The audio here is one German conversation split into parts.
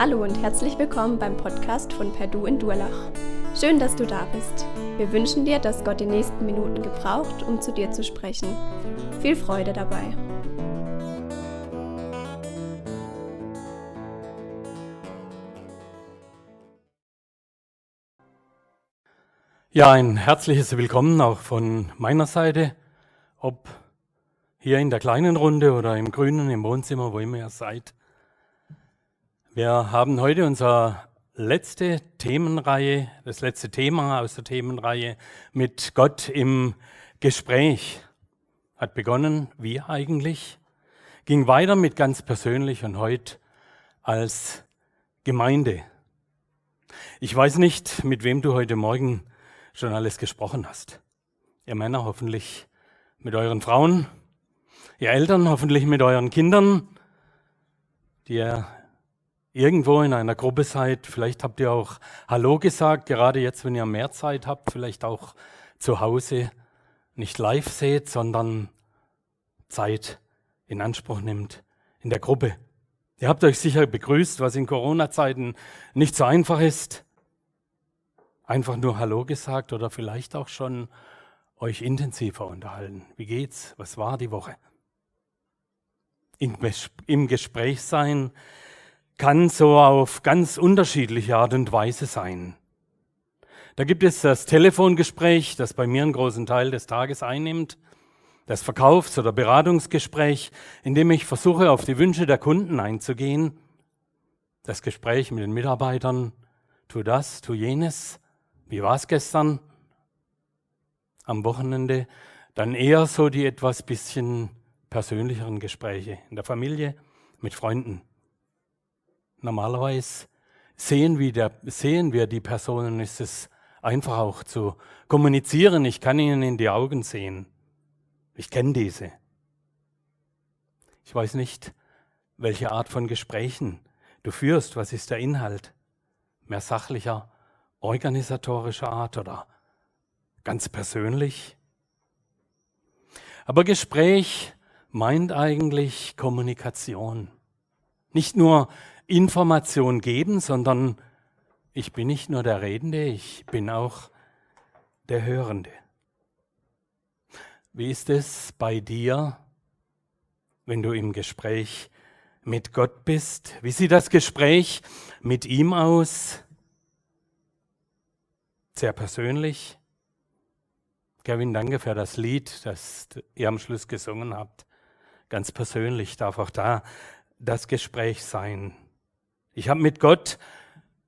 Hallo und herzlich willkommen beim Podcast von Perdu in Durlach. Schön, dass du da bist. Wir wünschen dir, dass Gott die nächsten Minuten gebraucht, um zu dir zu sprechen. Viel Freude dabei. Ja, ein herzliches Willkommen auch von meiner Seite, ob hier in der kleinen Runde oder im Grünen, im Wohnzimmer, wo immer ihr seid. Wir haben heute unsere letzte Themenreihe, das letzte Thema aus der Themenreihe mit Gott im Gespräch. Hat begonnen, wie eigentlich, ging weiter mit ganz persönlich und heute als Gemeinde. Ich weiß nicht, mit wem du heute Morgen schon alles gesprochen hast. Ihr Männer hoffentlich mit euren Frauen, ihr Eltern hoffentlich mit euren Kindern, die ihr irgendwo in einer Gruppe seid. Vielleicht habt ihr auch Hallo gesagt, gerade jetzt, wenn ihr mehr Zeit habt, vielleicht auch zu Hause nicht live seht, sondern Zeit in Anspruch nimmt in der Gruppe. Ihr habt euch sicher begrüßt, was in Corona-Zeiten nicht so einfach ist einfach nur Hallo gesagt oder vielleicht auch schon euch intensiver unterhalten. Wie geht's? Was war die Woche? Im Gespräch sein kann so auf ganz unterschiedliche Art und Weise sein. Da gibt es das Telefongespräch, das bei mir einen großen Teil des Tages einnimmt, das Verkaufs- oder Beratungsgespräch, in dem ich versuche, auf die Wünsche der Kunden einzugehen, das Gespräch mit den Mitarbeitern, tu das, tu jenes, wie war es gestern am Wochenende? Dann eher so die etwas bisschen persönlicheren Gespräche in der Familie, mit Freunden. Normalerweise sehen wir, der, sehen wir die Personen, ist es einfach auch zu kommunizieren. Ich kann ihnen in die Augen sehen. Ich kenne diese. Ich weiß nicht, welche Art von Gesprächen du führst, was ist der Inhalt? Mehr sachlicher organisatorischer Art oder ganz persönlich. Aber Gespräch meint eigentlich Kommunikation. Nicht nur Information geben, sondern ich bin nicht nur der Redende, ich bin auch der Hörende. Wie ist es bei dir, wenn du im Gespräch mit Gott bist? Wie sieht das Gespräch mit ihm aus? sehr persönlich. Kevin, danke für das Lied, das ihr am Schluss gesungen habt. Ganz persönlich darf auch da das Gespräch sein. Ich habe mit Gott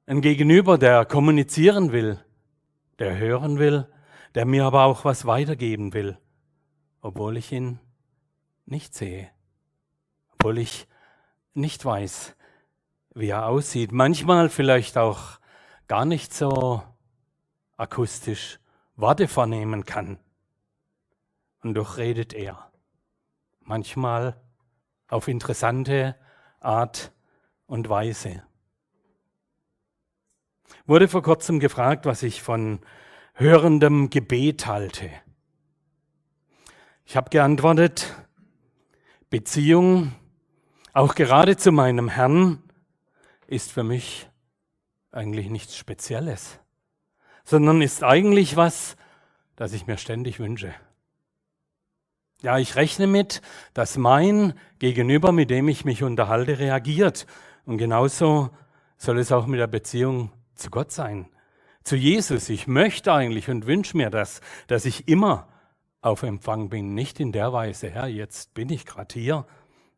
einen Gegenüber, der kommunizieren will, der hören will, der mir aber auch was weitergeben will, obwohl ich ihn nicht sehe, obwohl ich nicht weiß, wie er aussieht. Manchmal vielleicht auch gar nicht so akustisch Worte vernehmen kann. Und doch redet er. Manchmal auf interessante Art und Weise. Wurde vor kurzem gefragt, was ich von hörendem Gebet halte. Ich habe geantwortet, Beziehung, auch gerade zu meinem Herrn, ist für mich eigentlich nichts Spezielles sondern ist eigentlich was, das ich mir ständig wünsche. Ja, ich rechne mit, dass mein Gegenüber, mit dem ich mich unterhalte, reagiert. Und genauso soll es auch mit der Beziehung zu Gott sein. Zu Jesus. Ich möchte eigentlich und wünsche mir das, dass ich immer auf Empfang bin. Nicht in der Weise, Herr, jetzt bin ich gerade hier.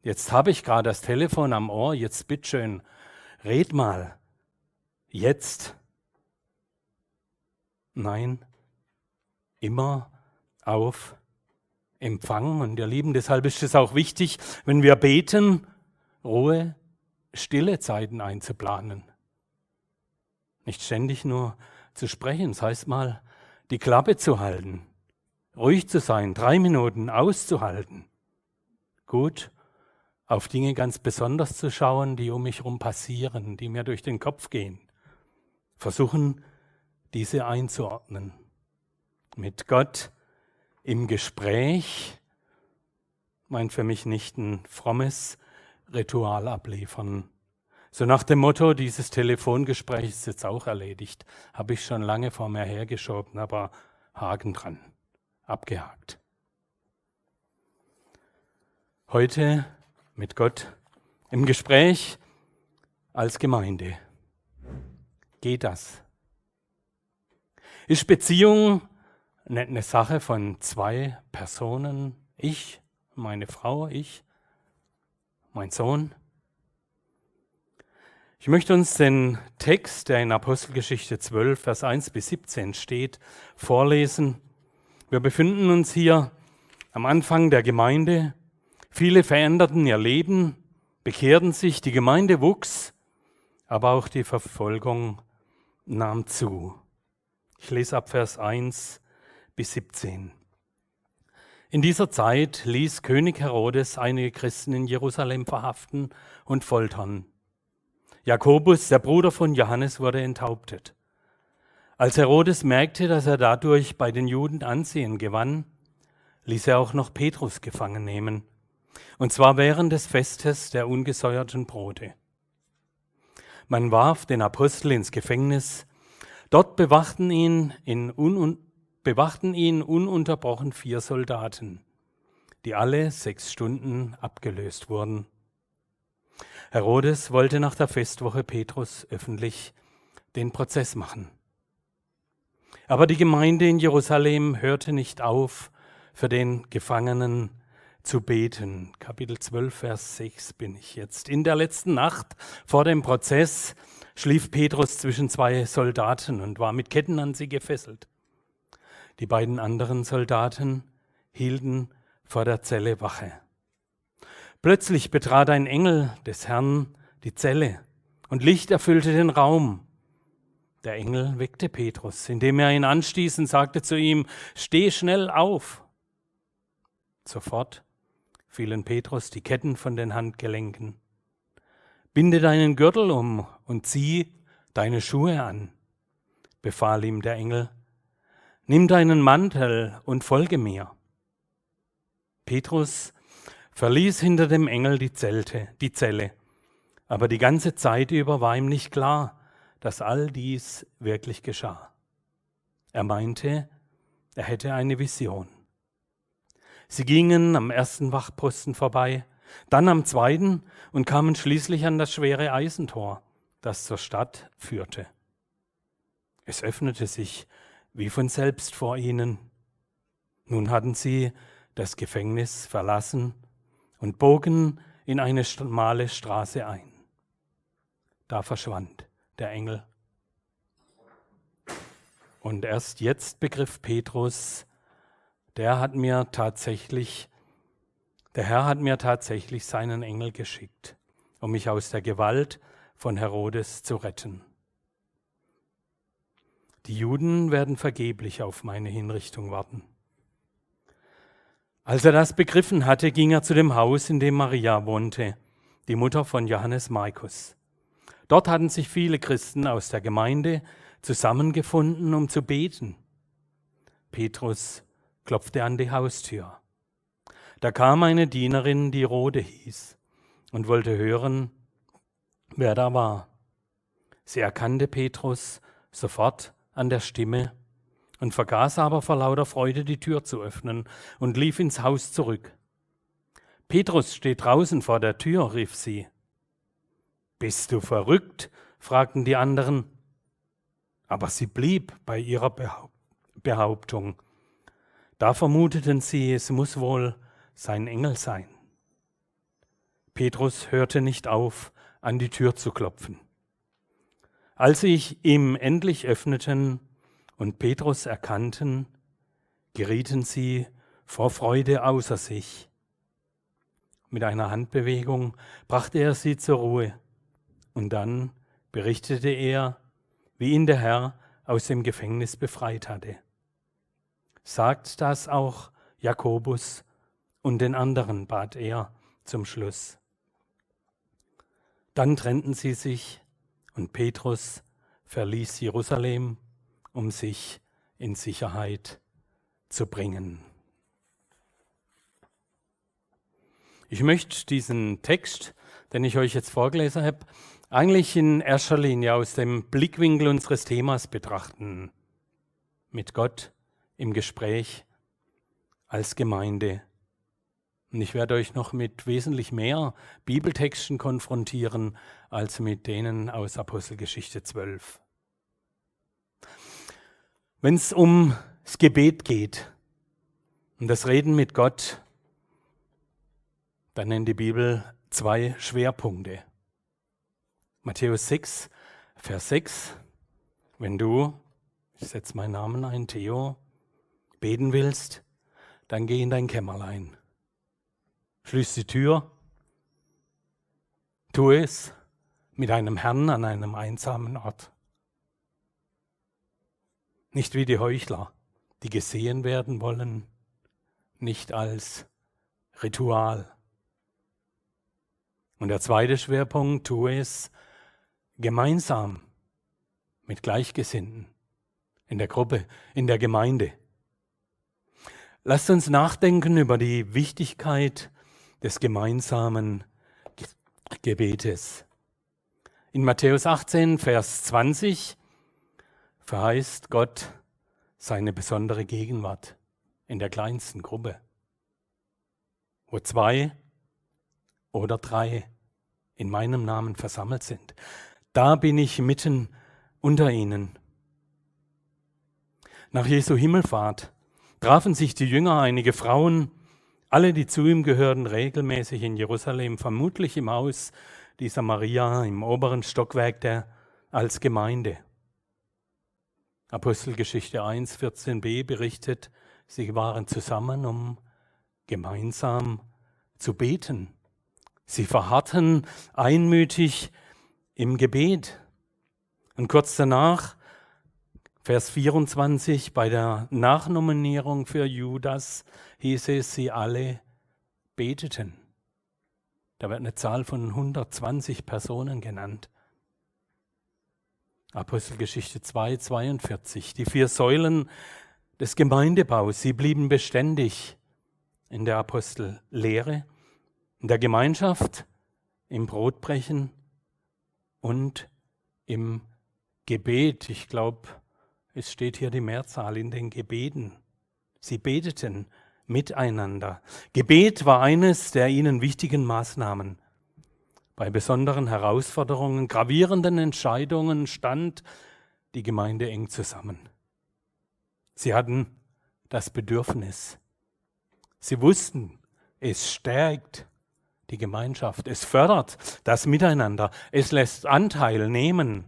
Jetzt habe ich gerade das Telefon am Ohr. Jetzt bitteschön, red mal. Jetzt Nein, immer auf Empfang. Und ihr Lieben, deshalb ist es auch wichtig, wenn wir beten, Ruhe, stille Zeiten einzuplanen. Nicht ständig nur zu sprechen, das heißt mal, die Klappe zu halten, ruhig zu sein, drei Minuten auszuhalten. Gut, auf Dinge ganz besonders zu schauen, die um mich herum passieren, die mir durch den Kopf gehen. Versuchen, diese einzuordnen. Mit Gott im Gespräch meint für mich nicht ein frommes Ritual abliefern, So nach dem Motto, dieses Telefongespräch ist jetzt auch erledigt, habe ich schon lange vor mir hergeschoben, aber Haken dran, abgehakt. Heute mit Gott im Gespräch als Gemeinde. Geht das? Ist Beziehung nicht eine Sache von zwei Personen? Ich, meine Frau, ich, mein Sohn? Ich möchte uns den Text, der in Apostelgeschichte 12, Vers 1 bis 17 steht, vorlesen. Wir befinden uns hier am Anfang der Gemeinde. Viele veränderten ihr Leben, bekehrten sich, die Gemeinde wuchs, aber auch die Verfolgung nahm zu. Ich lese ab Vers 1 bis 17. In dieser Zeit ließ König Herodes einige Christen in Jerusalem verhaften und foltern Jakobus, der Bruder von Johannes, wurde enthauptet. Als Herodes merkte, dass er dadurch bei den Juden Ansehen gewann, ließ er auch noch Petrus gefangen nehmen, und zwar während des Festes der ungesäuerten Brote. Man warf den Apostel ins Gefängnis, dort bewachten ihn, in bewachten ihn ununterbrochen vier Soldaten, die alle sechs Stunden abgelöst wurden. Herodes wollte nach der Festwoche Petrus öffentlich den Prozess machen. Aber die Gemeinde in Jerusalem hörte nicht auf, für den Gefangenen zu beten. Kapitel 12, Vers 6 bin ich jetzt. In der letzten Nacht vor dem Prozess schlief Petrus zwischen zwei Soldaten und war mit Ketten an sie gefesselt. Die beiden anderen Soldaten hielten vor der Zelle Wache. Plötzlich betrat ein Engel des Herrn die Zelle und Licht erfüllte den Raum. Der Engel weckte Petrus, indem er ihn anstieß und sagte zu ihm, Steh schnell auf. Sofort fielen Petrus die Ketten von den Handgelenken. Binde deinen Gürtel um und zieh deine Schuhe an, befahl ihm der Engel. Nimm deinen Mantel und folge mir. Petrus verließ hinter dem Engel die Zelte, die Zelle. Aber die ganze Zeit über war ihm nicht klar, dass all dies wirklich geschah. Er meinte, er hätte eine Vision. Sie gingen am ersten Wachposten vorbei, dann am zweiten und kamen schließlich an das schwere Eisentor, das zur Stadt führte. Es öffnete sich wie von selbst vor ihnen. Nun hatten sie das Gefängnis verlassen und bogen in eine schmale Straße ein. Da verschwand der Engel. Und erst jetzt begriff Petrus, der hat mir tatsächlich, der Herr hat mir tatsächlich seinen Engel geschickt, um mich aus der Gewalt von Herodes zu retten. Die Juden werden vergeblich auf meine Hinrichtung warten. Als er das begriffen hatte, ging er zu dem Haus, in dem Maria wohnte, die Mutter von Johannes Markus. Dort hatten sich viele Christen aus der Gemeinde zusammengefunden, um zu beten. Petrus klopfte an die Haustür. Da kam eine Dienerin, die Rode hieß, und wollte hören, wer da war. Sie erkannte Petrus sofort an der Stimme und vergaß aber vor lauter Freude die Tür zu öffnen und lief ins Haus zurück. Petrus steht draußen vor der Tür, rief sie. Bist du verrückt? fragten die anderen. Aber sie blieb bei ihrer Behauptung. Da vermuteten sie, es muss wohl sein Engel sein. Petrus hörte nicht auf, an die Tür zu klopfen. Als sie ihm endlich öffneten, und Petrus erkannten, gerieten sie vor Freude außer sich. Mit einer Handbewegung brachte er sie zur Ruhe und dann berichtete er, wie ihn der Herr aus dem Gefängnis befreit hatte. Sagt das auch Jakobus und den anderen, bat er zum Schluss. Dann trennten sie sich und Petrus verließ Jerusalem um sich in Sicherheit zu bringen. Ich möchte diesen Text, den ich euch jetzt vorgelesen habe, eigentlich in erster Linie aus dem Blickwinkel unseres Themas betrachten. Mit Gott im Gespräch als Gemeinde. Und ich werde euch noch mit wesentlich mehr Bibeltexten konfrontieren als mit denen aus Apostelgeschichte 12. Wenn es ums Gebet geht, um das Reden mit Gott, dann nennt die Bibel zwei Schwerpunkte. Matthäus 6, Vers 6. Wenn du, ich setze meinen Namen ein, Theo, beten willst, dann geh in dein Kämmerlein. Schließ die Tür. Tu es mit einem Herrn an einem einsamen Ort. Nicht wie die Heuchler, die gesehen werden wollen, nicht als Ritual. Und der zweite Schwerpunkt, tu es gemeinsam mit Gleichgesinnten in der Gruppe, in der Gemeinde. Lasst uns nachdenken über die Wichtigkeit des gemeinsamen Gebetes. In Matthäus 18, Vers 20 verheißt Gott seine besondere Gegenwart in der kleinsten Gruppe, wo zwei oder drei in meinem Namen versammelt sind. Da bin ich mitten unter ihnen. Nach Jesu Himmelfahrt trafen sich die Jünger, einige Frauen, alle, die zu ihm gehörten, regelmäßig in Jerusalem, vermutlich im Haus dieser Maria im oberen Stockwerk der als Gemeinde. Apostelgeschichte 1, 14b berichtet, sie waren zusammen, um gemeinsam zu beten. Sie verharrten einmütig im Gebet. Und kurz danach, Vers 24, bei der Nachnominierung für Judas hieß es, sie alle beteten. Da wird eine Zahl von 120 Personen genannt. Apostelgeschichte 2, 42. Die vier Säulen des Gemeindebaus, sie blieben beständig in der Apostellehre, in der Gemeinschaft, im Brotbrechen und im Gebet. Ich glaube, es steht hier die Mehrzahl in den Gebeten. Sie beteten miteinander. Gebet war eines der ihnen wichtigen Maßnahmen. Bei besonderen Herausforderungen, gravierenden Entscheidungen stand die Gemeinde eng zusammen. Sie hatten das Bedürfnis. Sie wussten, es stärkt die Gemeinschaft, es fördert das Miteinander, es lässt Anteil nehmen.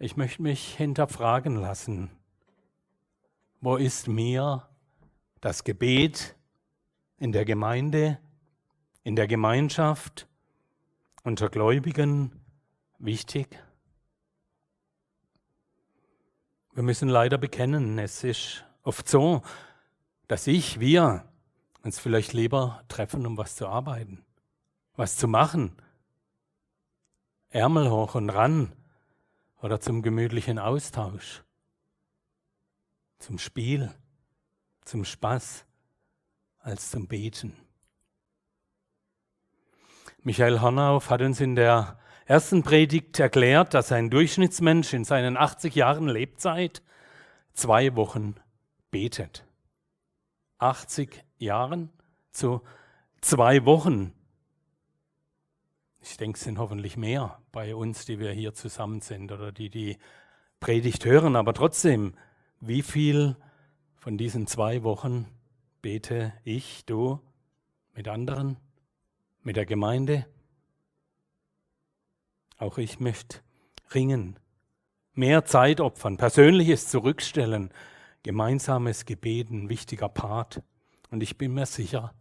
Ich möchte mich hinterfragen lassen, wo ist mir das Gebet in der Gemeinde in der Gemeinschaft unter Gläubigen wichtig? Wir müssen leider bekennen, es ist oft so, dass ich, wir uns vielleicht lieber treffen, um was zu arbeiten, was zu machen, Ärmel hoch und ran oder zum gemütlichen Austausch, zum Spiel, zum Spaß, als zum Beten. Michael Hornauf hat uns in der ersten Predigt erklärt, dass ein Durchschnittsmensch in seinen 80 Jahren Lebzeit zwei Wochen betet. 80 Jahren zu zwei Wochen. Ich denke, es sind hoffentlich mehr bei uns, die wir hier zusammen sind oder die die Predigt hören. Aber trotzdem, wie viel von diesen zwei Wochen bete ich, du, mit anderen? mit der Gemeinde. Auch ich möchte ringen, mehr Zeit opfern, persönliches zurückstellen, gemeinsames Gebeten, wichtiger Part. Und ich bin mir sicher,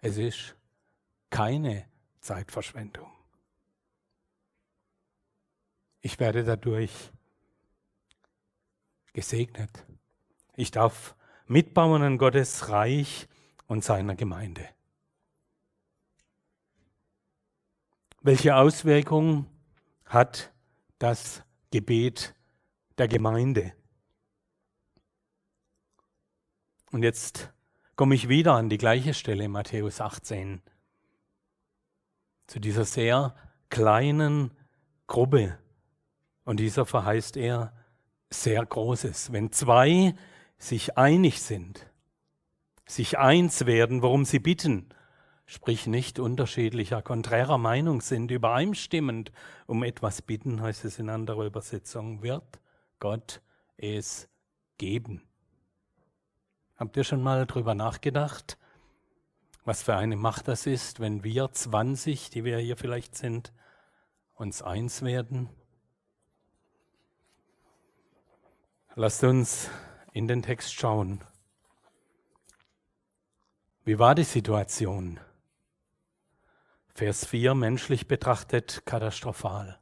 es ist keine Zeitverschwendung. Ich werde dadurch gesegnet. Ich darf mitbauen an Gottes Reich und seiner Gemeinde. Welche Auswirkungen hat das Gebet der Gemeinde? Und jetzt komme ich wieder an die gleiche Stelle, Matthäus 18. zu dieser sehr kleinen Gruppe. Und dieser verheißt er sehr Großes. Wenn zwei sich einig sind, sich eins werden, worum sie bitten, sprich nicht unterschiedlicher, konträrer Meinung sind, übereinstimmend um etwas bitten, heißt es in anderer Übersetzung, wird Gott es geben. Habt ihr schon mal drüber nachgedacht, was für eine Macht das ist, wenn wir 20, die wir hier vielleicht sind, uns eins werden? Lasst uns in den Text schauen. Wie war die Situation? Vers 4, menschlich betrachtet katastrophal.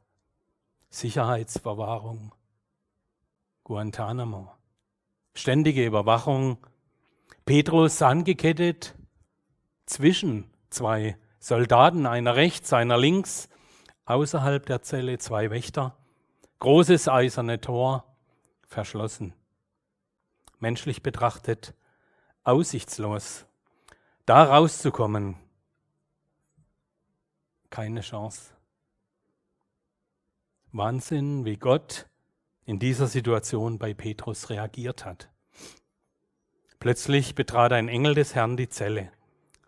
Sicherheitsverwahrung, Guantanamo, ständige Überwachung, Petrus angekettet zwischen zwei Soldaten, einer rechts, einer links, außerhalb der Zelle zwei Wächter, großes eiserne Tor, verschlossen. Menschlich betrachtet aussichtslos. Da rauszukommen, keine Chance. Wahnsinn, wie Gott in dieser Situation bei Petrus reagiert hat. Plötzlich betrat ein Engel des Herrn die Zelle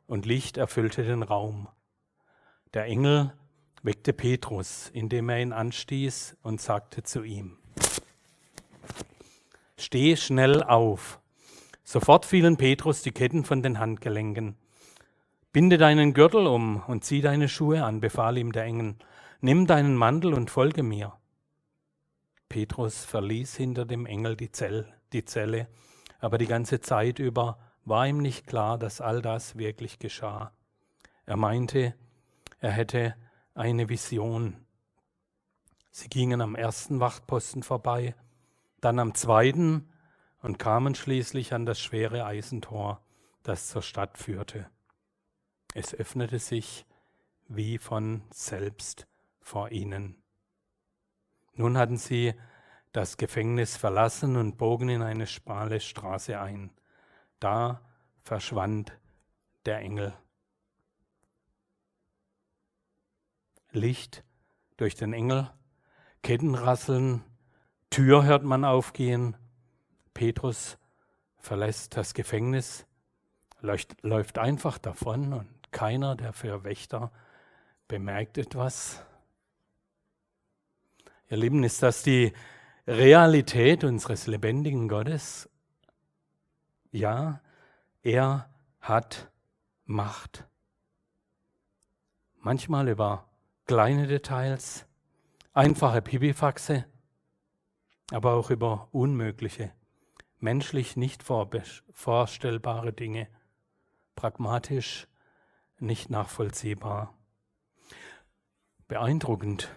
und Licht erfüllte den Raum. Der Engel weckte Petrus, indem er ihn anstieß und sagte zu ihm, Steh schnell auf. Sofort fielen Petrus die Ketten von den Handgelenken. Binde deinen Gürtel um und zieh deine Schuhe an, befahl ihm der Engel. Nimm deinen Mantel und folge mir. Petrus verließ hinter dem Engel die, Zell, die Zelle, aber die ganze Zeit über war ihm nicht klar, dass all das wirklich geschah. Er meinte, er hätte eine Vision. Sie gingen am ersten Wachtposten vorbei, dann am zweiten und kamen schließlich an das schwere Eisentor, das zur Stadt führte. Es öffnete sich wie von selbst vor ihnen. Nun hatten sie das Gefängnis verlassen und bogen in eine schmale Straße ein. Da verschwand der Engel. Licht durch den Engel, Kettenrasseln Tür hört man aufgehen. Petrus verlässt das Gefängnis, läuft, läuft einfach davon und keiner der vier Wächter bemerkt etwas. Ihr Lieben, ist das die Realität unseres lebendigen Gottes? Ja, er hat Macht. Manchmal über kleine Details, einfache Pipifaxe, aber auch über unmögliche, menschlich nicht vorstellbare Dinge, pragmatisch nicht nachvollziehbar. Beeindruckend,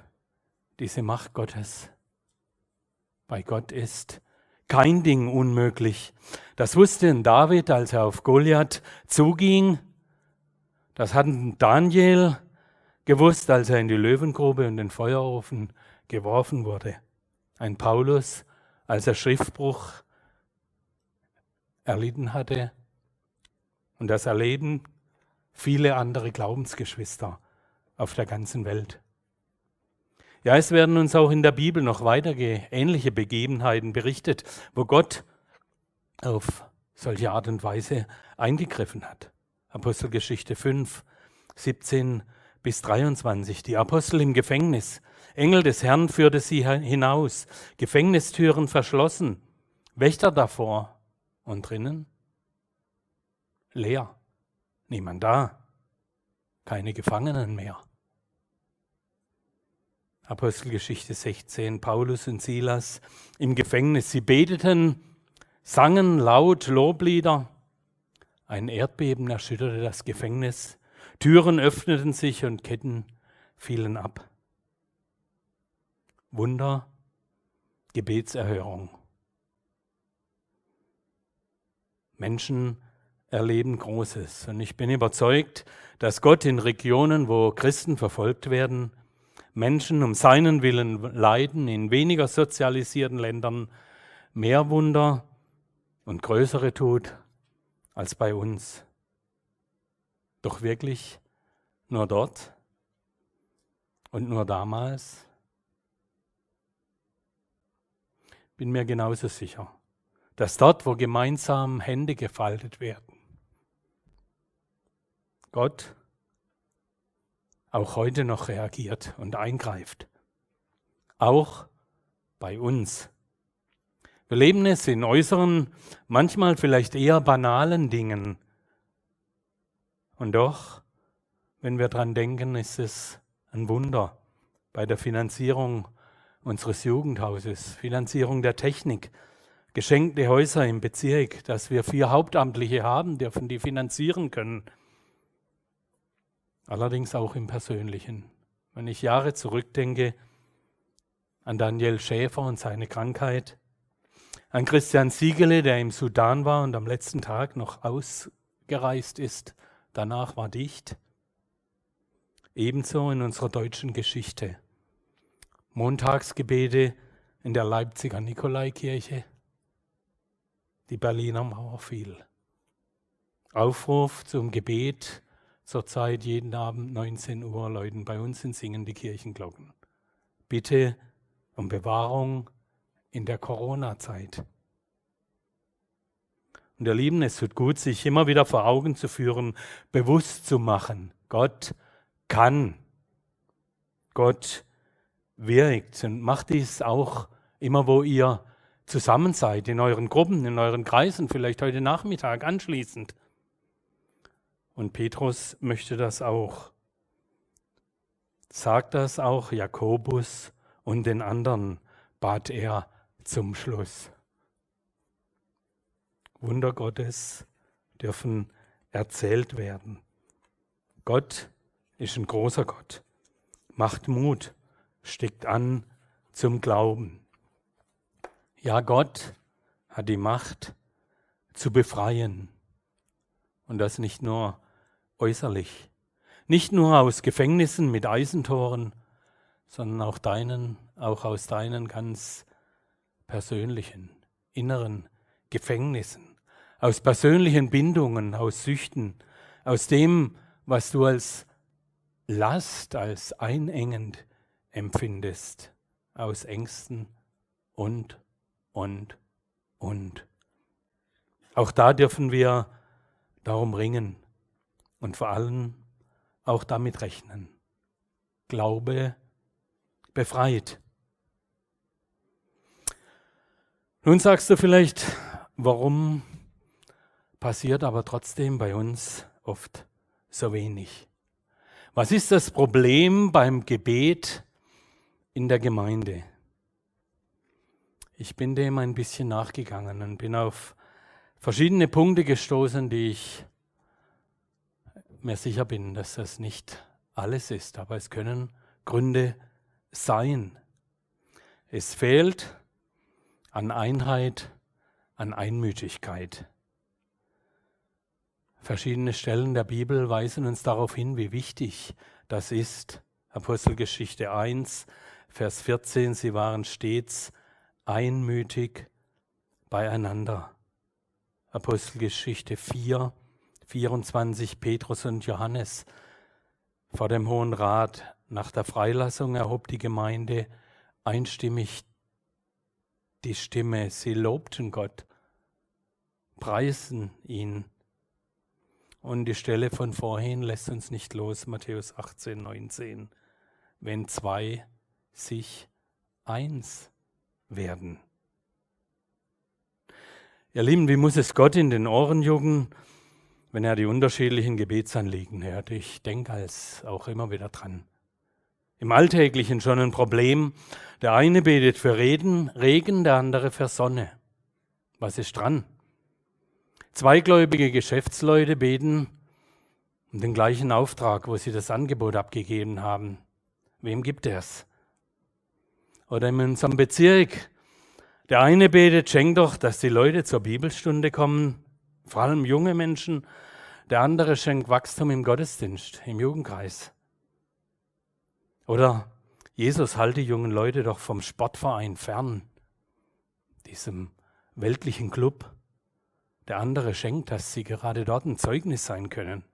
diese Macht Gottes. Bei Gott ist kein Ding unmöglich. Das wusste David, als er auf Goliath zuging. Das hat Daniel gewusst, als er in die Löwengrube und den Feuerofen geworfen wurde ein Paulus, als er Schriftbruch erlitten hatte. Und das erleben viele andere Glaubensgeschwister auf der ganzen Welt. Ja, es werden uns auch in der Bibel noch weitere ähnliche Begebenheiten berichtet, wo Gott auf solche Art und Weise eingegriffen hat. Apostelgeschichte 5, 17 bis 23. Die Apostel im Gefängnis, Engel des Herrn führte sie hinaus, Gefängnistüren verschlossen, Wächter davor und drinnen leer, niemand da, keine Gefangenen mehr. Apostelgeschichte 16, Paulus und Silas im Gefängnis, sie beteten, sangen laut Loblieder. Ein Erdbeben erschütterte das Gefängnis, Türen öffneten sich und Ketten fielen ab. Wunder, Gebetserhörung. Menschen erleben Großes. Und ich bin überzeugt, dass Gott in Regionen, wo Christen verfolgt werden, Menschen um seinen Willen leiden, in weniger sozialisierten Ländern mehr Wunder und größere tut als bei uns. Doch wirklich nur dort? und nur damals? Bin mir genauso sicher, dass dort, wo gemeinsam Hände gefaltet werden, Gott auch heute noch reagiert und eingreift. Auch bei uns. Wir leben es in äußeren, manchmal vielleicht eher banalen Dingen. Und doch, wenn wir dran denken, ist es ein Wunder bei der Finanzierung unseres Jugendhauses, Finanzierung der Technik, geschenkte Häuser im Bezirk, dass wir vier Hauptamtliche haben dürfen, die finanzieren können. Allerdings auch im Persönlichen. Wenn ich Jahre zurückdenke an Daniel Schäfer und seine Krankheit, an Christian Siegele, der im Sudan war und am letzten Tag noch ausgereist ist, danach war dicht. Ebenso in unserer deutschen Geschichte. Montagsgebete in der Leipziger Nikolaikirche, die Berliner Mauer fiel. Aufruf zum Gebet zurzeit jeden Abend 19 Uhr läuten bei uns in Singen die Kirchenglocken. Bitte um Bewahrung in der Corona-Zeit. Und ihr Lieben, es tut gut, sich immer wieder vor Augen zu führen, bewusst zu machen. Gott kann. Gott wirkt und macht dies auch immer, wo ihr zusammen seid, in euren Gruppen, in euren Kreisen, vielleicht heute Nachmittag anschließend. Und Petrus möchte das auch. Sagt das auch Jakobus und den anderen, bat er zum Schluss. Wunder Gottes dürfen erzählt werden. Gott ist ein großer Gott, macht Mut, steckt an zum Glauben. Ja, Gott hat die Macht zu befreien. Und das nicht nur äußerlich, nicht nur aus Gefängnissen mit Eisentoren, sondern auch deinen, auch aus deinen ganz persönlichen, inneren Gefängnissen, aus persönlichen Bindungen, aus Süchten, aus dem, was du als Last, als einengend empfindest, aus Ängsten und, und, und. Auch da dürfen wir darum ringen und vor allem auch damit rechnen. Glaube befreit. Nun sagst du vielleicht, warum passiert aber trotzdem bei uns oft so wenig? Was ist das Problem beim Gebet in der Gemeinde? Ich bin dem ein bisschen nachgegangen und bin auf verschiedene Punkte gestoßen, die ich mir sicher bin, dass das nicht alles ist, aber es können Gründe sein. Es fehlt an Einheit, an Einmütigkeit. Verschiedene Stellen der Bibel weisen uns darauf hin, wie wichtig das ist. Apostelgeschichte 1, Vers 14, sie waren stets einmütig beieinander. Apostelgeschichte 4, 24, Petrus und Johannes vor dem Hohen Rat. Nach der Freilassung erhob die Gemeinde einstimmig die Stimme. Sie lobten Gott, preisen ihn und die Stelle von vorhin lässt uns nicht los, Matthäus 18, 19. Wenn zwei sich eins werden. Ihr Lieben, wie muss es Gott in den Ohren jucken, wenn er die unterschiedlichen Gebetsanliegen hört? Ich denke als auch immer wieder dran. Im Alltäglichen schon ein Problem. Der eine betet für Reden, Regen, der andere für Sonne. Was ist dran? Zweigläubige Geschäftsleute beten um den gleichen Auftrag, wo sie das Angebot abgegeben haben. Wem gibt es? Oder in unserem Bezirk. Der eine betet, schenkt doch, dass die Leute zur Bibelstunde kommen, vor allem junge Menschen. Der andere schenkt Wachstum im Gottesdienst, im Jugendkreis. Oder Jesus, halte die jungen Leute doch vom Sportverein fern, diesem weltlichen Club. Der andere schenkt, dass sie gerade dort ein Zeugnis sein können.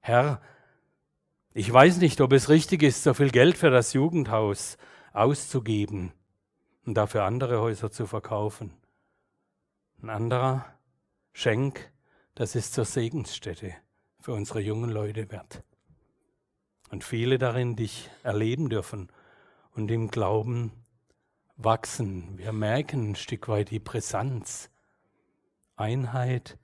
Herr, Ich weiß nicht, ob es richtig ist, so viel Geld für das Jugendhaus auszugeben und dafür andere Häuser zu verkaufen. Ein anderer Schenk, das ist zur Segensstätte für unsere jungen Leute wert. Und viele darin dich erleben dürfen und im Glauben wachsen. Wir merken ein Stück weit die Brisanz, Einheit,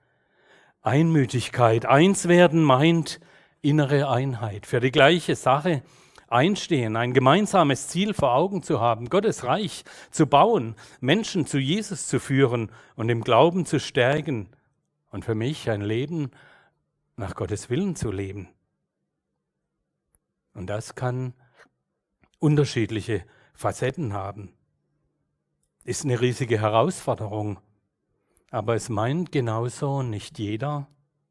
Einmütigkeit. Eins werden meint innere Einheit. Für die gleiche Sache einstehen, ein gemeinsames Ziel vor Augen zu haben, Gottes Reich zu bauen, Menschen zu Jesus zu führen und im Glauben zu stärken und für mich ein Leben nach Gottes Willen zu leben. Und das kann unterschiedliche Facetten haben. Ist eine riesige Herausforderung, aber es meint genauso nicht jeder,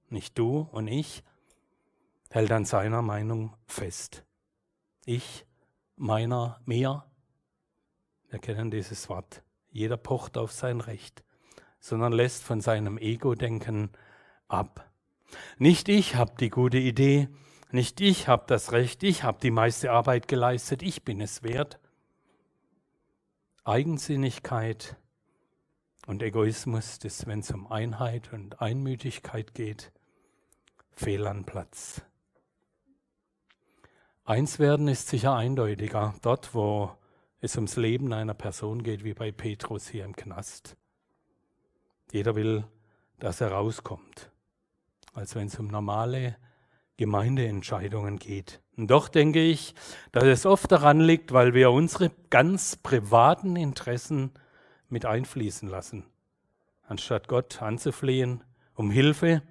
nicht du und ich, hält an seiner Meinung fest. Ich, meiner, mir, wir kennen dieses Wort. Jeder pocht auf sein Recht, sondern lässt von seinem Ego-Denken ab. Nicht ich habe die gute Idee, nicht ich habe das Recht, ich habe die meiste Arbeit geleistet, ich bin es wert. Eigensinnigkeit und Egoismus, das, wenn es um Einheit und Einmütigkeit geht, fehl an Platz. Eins werden ist sicher eindeutiger, dort wo es ums Leben einer Person geht, wie bei Petrus hier im Knast. Jeder will, dass er rauskommt, als wenn es um normale Gemeindeentscheidungen geht. Und doch denke ich, dass es oft daran liegt, weil wir unsere ganz privaten Interessen mit einfließen lassen, anstatt Gott anzuflehen um Hilfe,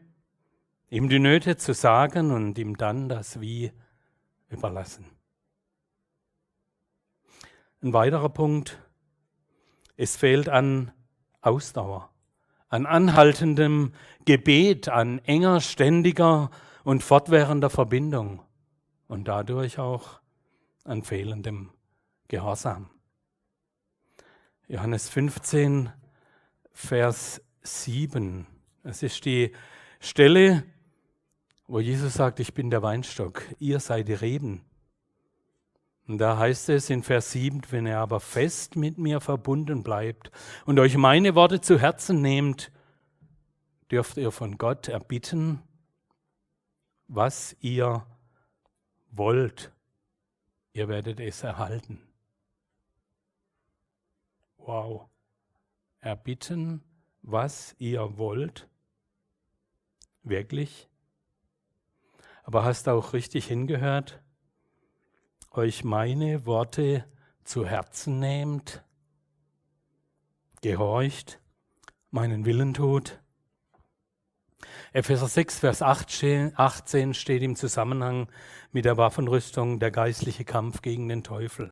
ihm die Nöte zu sagen und ihm dann das Wie überlassen. Ein weiterer Punkt, es fehlt an Ausdauer, an anhaltendem Gebet, an enger, ständiger und fortwährender Verbindung und dadurch auch an fehlendem Gehorsam. Johannes 15, Vers 7. Es ist die Stelle, wo Jesus sagt, ich bin der Weinstock, ihr seid die Reben. Und da heißt es in Vers 7, wenn ihr aber fest mit mir verbunden bleibt und euch meine Worte zu Herzen nehmt, dürft ihr von Gott erbitten, was ihr wollt, ihr werdet es erhalten. Wow. Erbitten, was ihr wollt. Wirklich? Aber hast du auch richtig hingehört? Euch meine Worte zu Herzen nehmt, gehorcht, meinen Willen tut Epheser 6, Vers 18 steht im Zusammenhang mit der Waffenrüstung der geistliche Kampf gegen den Teufel.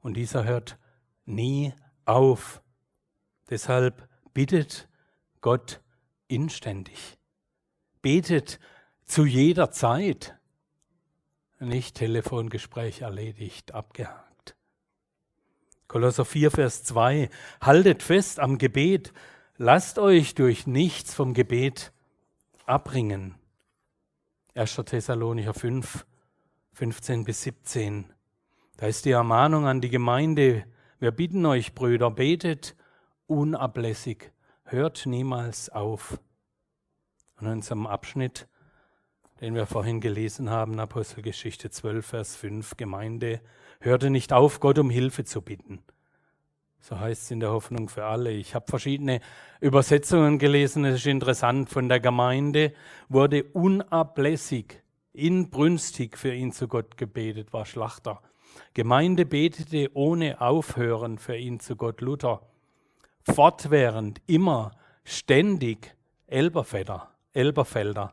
Und dieser hört nie auf. Deshalb bittet Gott inständig. Betet zu jeder Zeit. Nicht Telefongespräch erledigt, abgehakt. Kolosser 4, Vers 2. Haltet fest am Gebet. Lasst euch durch nichts vom Gebet abbringen. 1. Thessalonicher 5, 15 bis 17. Da ist die Ermahnung an die Gemeinde, wir bitten euch, Brüder, betet unablässig, hört niemals auf. Und in unserem Abschnitt, den wir vorhin gelesen haben, Apostelgeschichte 12, Vers 5, Gemeinde, hörte nicht auf, Gott um Hilfe zu bitten. So heißt es in der Hoffnung für alle. Ich habe verschiedene Übersetzungen gelesen. Es ist interessant. Von der Gemeinde wurde unablässig, inbrünstig für ihn zu Gott gebetet, war Schlachter. Gemeinde betete ohne Aufhören für ihn zu Gott Luther. Fortwährend, immer, ständig Elberfelder. Elberfelder.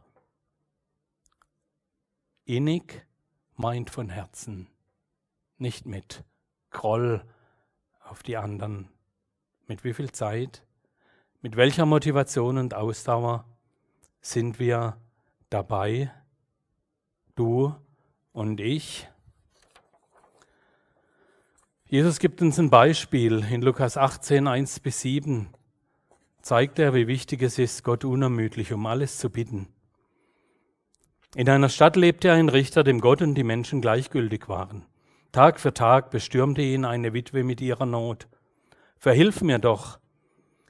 Innig meint von Herzen, nicht mit Groll auf die anderen. Mit wie viel Zeit, mit welcher Motivation und Ausdauer sind wir dabei, du und ich? Jesus gibt uns ein Beispiel in Lukas 18, 1 bis 7. Zeigt er, wie wichtig es ist, Gott unermüdlich um alles zu bitten. In einer Stadt lebte ein Richter, dem Gott und die Menschen gleichgültig waren. Tag für Tag bestürmte ihn eine Witwe mit ihrer Not. Verhilf mir doch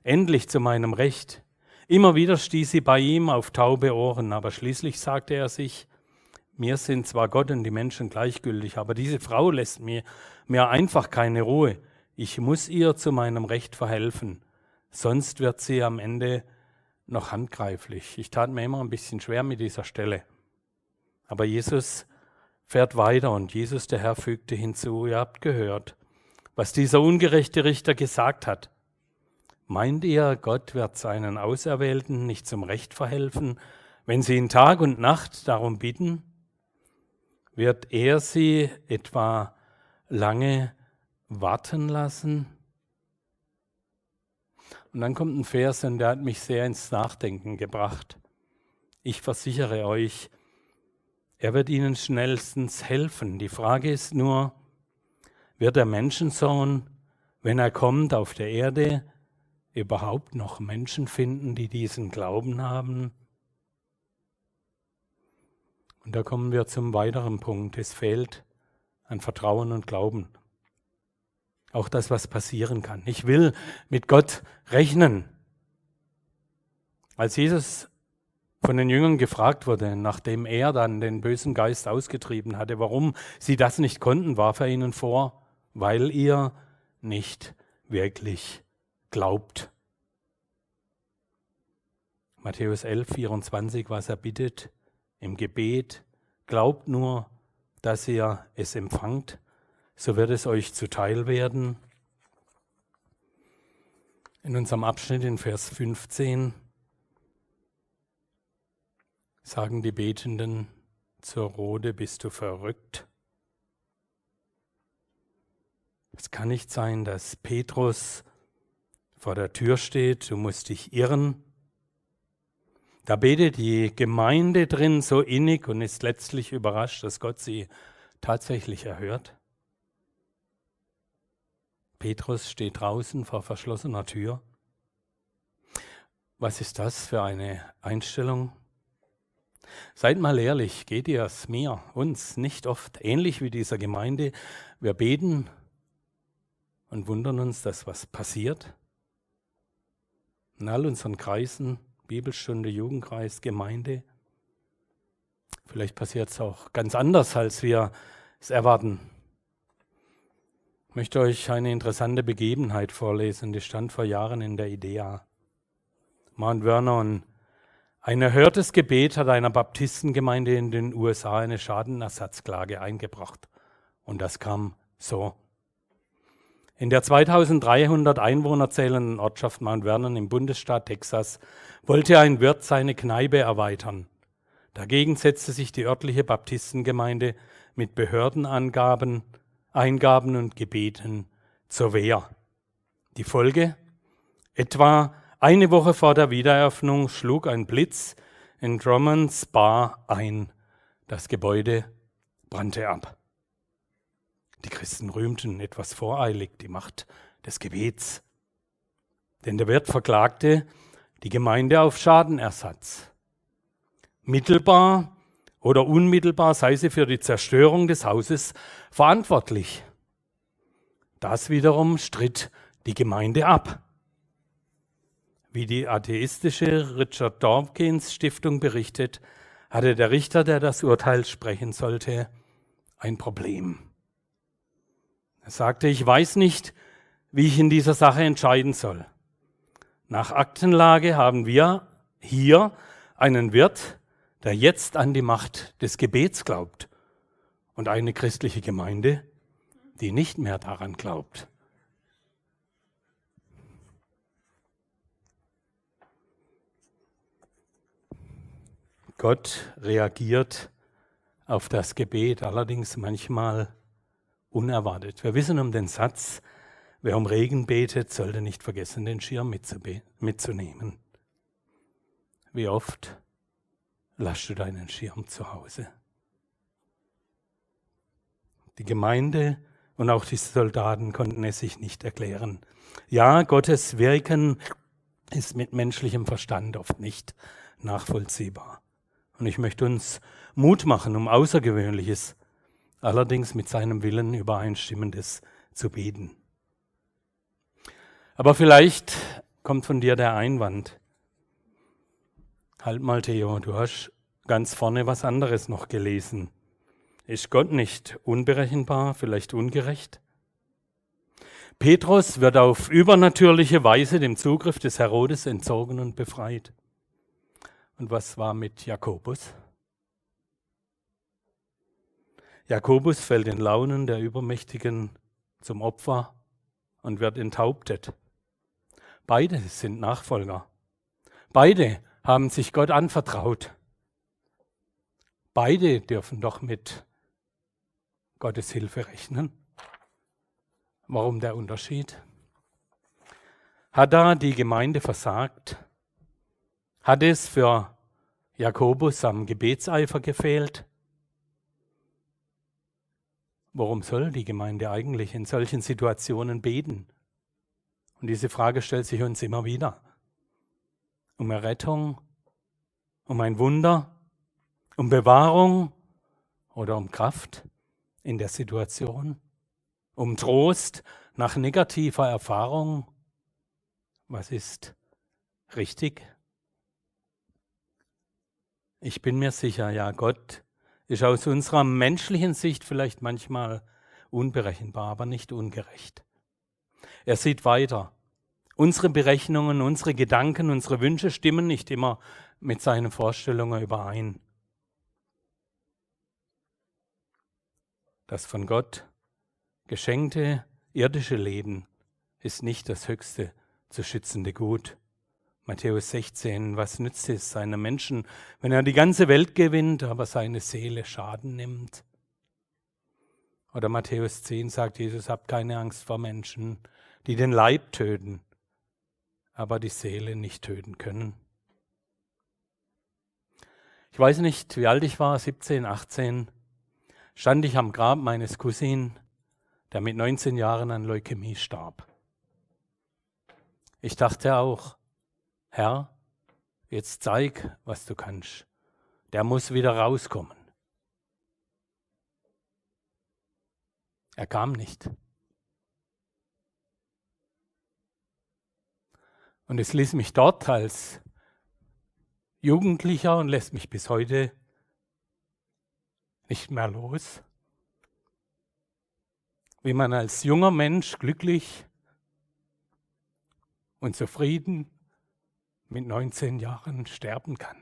endlich zu meinem Recht. Immer wieder stieß sie bei ihm auf taube Ohren, aber schließlich sagte er sich, mir sind zwar Gott und die Menschen gleichgültig, aber diese Frau lässt mir, mir einfach keine Ruhe. Ich muss ihr zu meinem Recht verhelfen, sonst wird sie am Ende noch handgreiflich. Ich tat mir immer ein bisschen schwer mit dieser Stelle. Aber Jesus fährt weiter und Jesus, der Herr, fügte hinzu, ihr habt gehört, was dieser ungerechte Richter gesagt hat. Meint ihr, Gott wird seinen Auserwählten nicht zum Recht verhelfen, wenn sie ihn Tag und Nacht darum bitten? Wird er sie etwa lange warten lassen? Und dann kommt ein Vers, und der hat mich sehr ins Nachdenken gebracht. Ich versichere euch, er wird ihnen schnellstens helfen. Die Frage ist nur, wird der Menschensohn, wenn er kommt auf der Erde, überhaupt noch Menschen finden, die diesen Glauben haben? Und da kommen wir zum weiteren Punkt. Es fehlt an Vertrauen und Glauben. Auch das, was passieren kann. Ich will mit Gott rechnen. Als Jesus von den Jüngern gefragt wurde, nachdem er dann den bösen Geist ausgetrieben hatte, warum sie das nicht konnten, warf er ihnen vor, weil ihr nicht wirklich glaubt. Matthäus 11, 24, was er bittet im Gebet, glaubt nur, dass ihr es empfangt, so wird es euch zuteil werden. In unserem Abschnitt in Vers 15 sagen die Betenden zur Rode, bist du verrückt? Es kann nicht sein, dass Petrus vor der Tür steht, du musst dich irren. Da betet die Gemeinde drin so innig und ist letztlich überrascht, dass Gott sie tatsächlich erhört. Petrus steht draußen vor verschlossener Tür. Was ist das für eine Einstellung? Seid mal ehrlich, geht ihr es mir, uns nicht oft ähnlich wie dieser Gemeinde? Wir beten und wundern uns, dass was passiert. In all unseren Kreisen, Bibelstunde, Jugendkreis, Gemeinde. Vielleicht passiert es auch ganz anders, als wir es erwarten. Ich möchte euch eine interessante Begebenheit vorlesen, die stand vor Jahren in der IDEA. Mount Vernon ein erhörtes Gebet hat einer Baptistengemeinde in den USA eine Schadenersatzklage eingebracht. Und das kam so. In der 2300 Einwohner zählenden Ortschaft Mount Vernon im Bundesstaat Texas wollte ein Wirt seine Kneipe erweitern. Dagegen setzte sich die örtliche Baptistengemeinde mit Behördenangaben, Eingaben und Gebeten zur Wehr. Die Folge? Etwa eine Woche vor der Wiedereröffnung schlug ein Blitz in Drummonds Bar ein. Das Gebäude brannte ab. Die Christen rühmten etwas voreilig die Macht des Gebets. Denn der Wirt verklagte die Gemeinde auf Schadenersatz. Mittelbar oder unmittelbar sei sie für die Zerstörung des Hauses verantwortlich. Das wiederum stritt die Gemeinde ab. Wie die atheistische Richard Dawkins Stiftung berichtet, hatte der Richter, der das Urteil sprechen sollte, ein Problem. Er sagte, ich weiß nicht, wie ich in dieser Sache entscheiden soll. Nach Aktenlage haben wir hier einen Wirt, der jetzt an die Macht des Gebets glaubt und eine christliche Gemeinde, die nicht mehr daran glaubt. Gott reagiert auf das Gebet, allerdings manchmal unerwartet. Wir wissen um den Satz, wer um Regen betet, sollte nicht vergessen, den Schirm mitzunehmen. Wie oft lasst du deinen Schirm zu Hause? Die Gemeinde und auch die Soldaten konnten es sich nicht erklären. Ja, Gottes Wirken ist mit menschlichem Verstand oft nicht nachvollziehbar. Und ich möchte uns Mut machen, um Außergewöhnliches, allerdings mit seinem Willen übereinstimmendes zu beten. Aber vielleicht kommt von dir der Einwand. Halt mal, Theo, du hast ganz vorne was anderes noch gelesen. Ist Gott nicht unberechenbar, vielleicht ungerecht? Petrus wird auf übernatürliche Weise dem Zugriff des Herodes entzogen und befreit. Und was war mit Jakobus? Jakobus fällt den Launen der Übermächtigen zum Opfer und wird enthauptet. Beide sind Nachfolger. Beide haben sich Gott anvertraut. Beide dürfen doch mit Gottes Hilfe rechnen. Warum der Unterschied? Hat da die Gemeinde versagt? Hat es für Jakobus am Gebetseifer gefehlt? Warum soll die Gemeinde eigentlich in solchen Situationen beten? Und diese Frage stellt sich uns immer wieder. Um Errettung, um ein Wunder, um Bewahrung oder um Kraft in der Situation, um Trost nach negativer Erfahrung. Was ist richtig? Ich bin mir sicher, ja, Gott ist aus unserer menschlichen Sicht vielleicht manchmal unberechenbar, aber nicht ungerecht. Er sieht weiter. Unsere Berechnungen, unsere Gedanken, unsere Wünsche stimmen nicht immer mit seinen Vorstellungen überein. Das von Gott geschenkte irdische Leben ist nicht das höchste zu schützende Gut. Matthäus 16, was nützt es seinem Menschen, wenn er die ganze Welt gewinnt, aber seine Seele Schaden nimmt? Oder Matthäus 10 sagt Jesus, habt keine Angst vor Menschen, die den Leib töten, aber die Seele nicht töten können. Ich weiß nicht, wie alt ich war, 17, 18, stand ich am Grab meines Cousins, der mit 19 Jahren an Leukämie starb. Ich dachte auch, Herr, jetzt zeig, was du kannst. Der muss wieder rauskommen. Er kam nicht. Und es ließ mich dort als Jugendlicher und lässt mich bis heute nicht mehr los. Wie man als junger Mensch glücklich und zufrieden mit 19 Jahren sterben kann.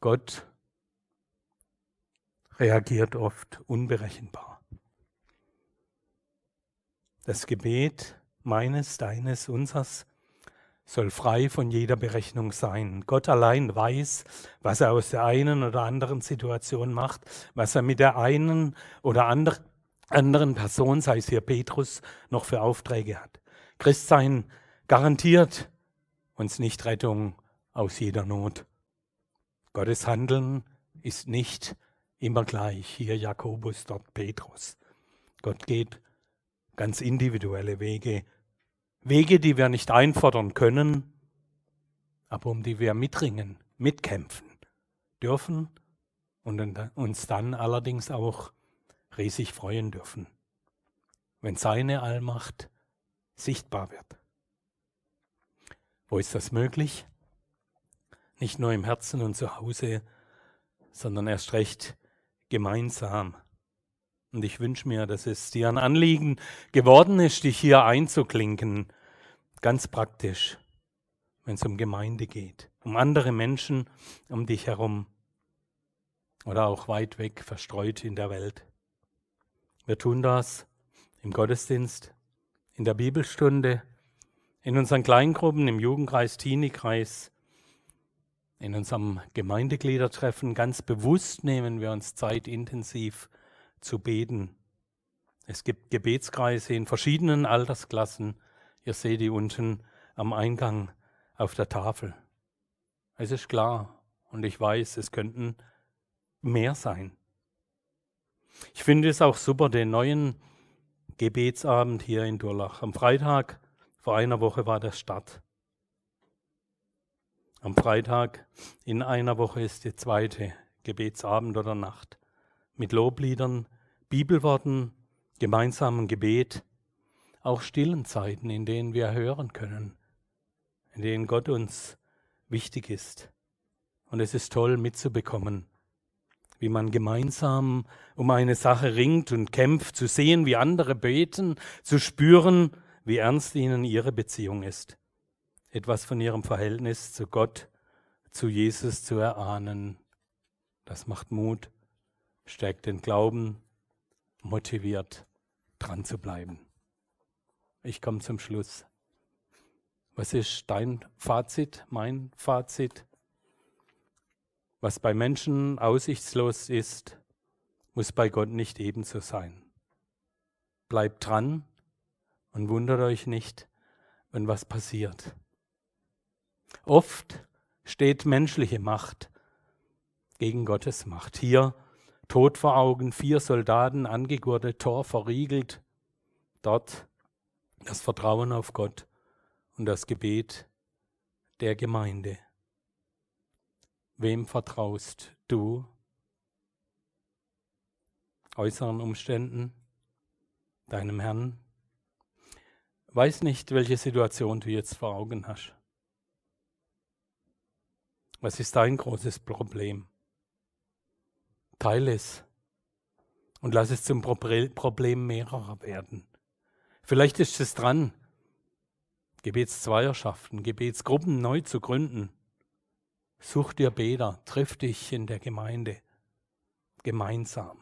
Gott reagiert oft unberechenbar. Das Gebet meines, deines, unsers soll frei von jeder Berechnung sein. Gott allein weiß, was er aus der einen oder anderen Situation macht, was er mit der einen oder anderen anderen Person, sei es hier Petrus, noch für Aufträge hat. Christsein garantiert uns nicht Rettung aus jeder Not. Gottes Handeln ist nicht immer gleich. Hier Jakobus, dort Petrus. Gott geht ganz individuelle Wege. Wege, die wir nicht einfordern können, aber um die wir mitringen, mitkämpfen dürfen und uns dann allerdings auch riesig freuen dürfen, wenn seine Allmacht sichtbar wird. Wo ist das möglich? Nicht nur im Herzen und zu Hause, sondern erst recht gemeinsam. Und ich wünsche mir, dass es dir ein Anliegen geworden ist, dich hier einzuklinken, ganz praktisch, wenn es um Gemeinde geht, um andere Menschen um dich herum oder auch weit weg verstreut in der Welt. Wir tun das im Gottesdienst, in der Bibelstunde, in unseren Kleingruppen, im Jugendkreis, Teenie-Kreis, in unserem Gemeindegliedertreffen. Ganz bewusst nehmen wir uns Zeit, intensiv zu beten. Es gibt Gebetskreise in verschiedenen Altersklassen. Ihr seht die unten am Eingang auf der Tafel. Es ist klar und ich weiß, es könnten mehr sein. Ich finde es auch super, den neuen Gebetsabend hier in Durlach. Am Freitag vor einer Woche war der Start. Am Freitag in einer Woche ist die zweite Gebetsabend oder Nacht mit Lobliedern, Bibelworten, gemeinsamem Gebet, auch stillen Zeiten, in denen wir hören können, in denen Gott uns wichtig ist. Und es ist toll mitzubekommen, wie man gemeinsam um eine Sache ringt und kämpft, zu sehen, wie andere beten, zu spüren, wie ernst ihnen ihre Beziehung ist etwas von ihrem Verhältnis zu Gott, zu Jesus zu erahnen. Das macht Mut, stärkt den Glauben, motiviert, dran zu bleiben. Ich komme zum Schluss. Was ist dein Fazit, mein Fazit? Was bei Menschen aussichtslos ist, muss bei Gott nicht ebenso sein. Bleibt dran und wundert euch nicht, wenn was passiert. Oft steht menschliche Macht gegen Gottes Macht. Hier Tod vor Augen, vier Soldaten angegurtet, Tor verriegelt. Dort das Vertrauen auf Gott und das Gebet der Gemeinde. Wem vertraust du? Äußeren Umständen? Deinem Herrn? Weiß nicht, welche Situation du jetzt vor Augen hast. Was ist dein großes Problem? Teile es und lass es zum Problem mehrerer werden. Vielleicht ist es dran, Gebetszweierschaften, Gebetsgruppen neu zu gründen. Such dir Beter, triff dich in der Gemeinde gemeinsam.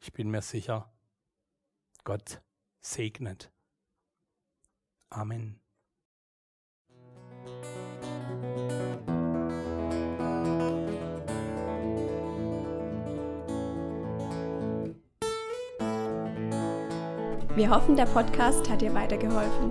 Ich bin mir sicher, Gott segnet. Amen. Wir hoffen, der Podcast hat dir weitergeholfen.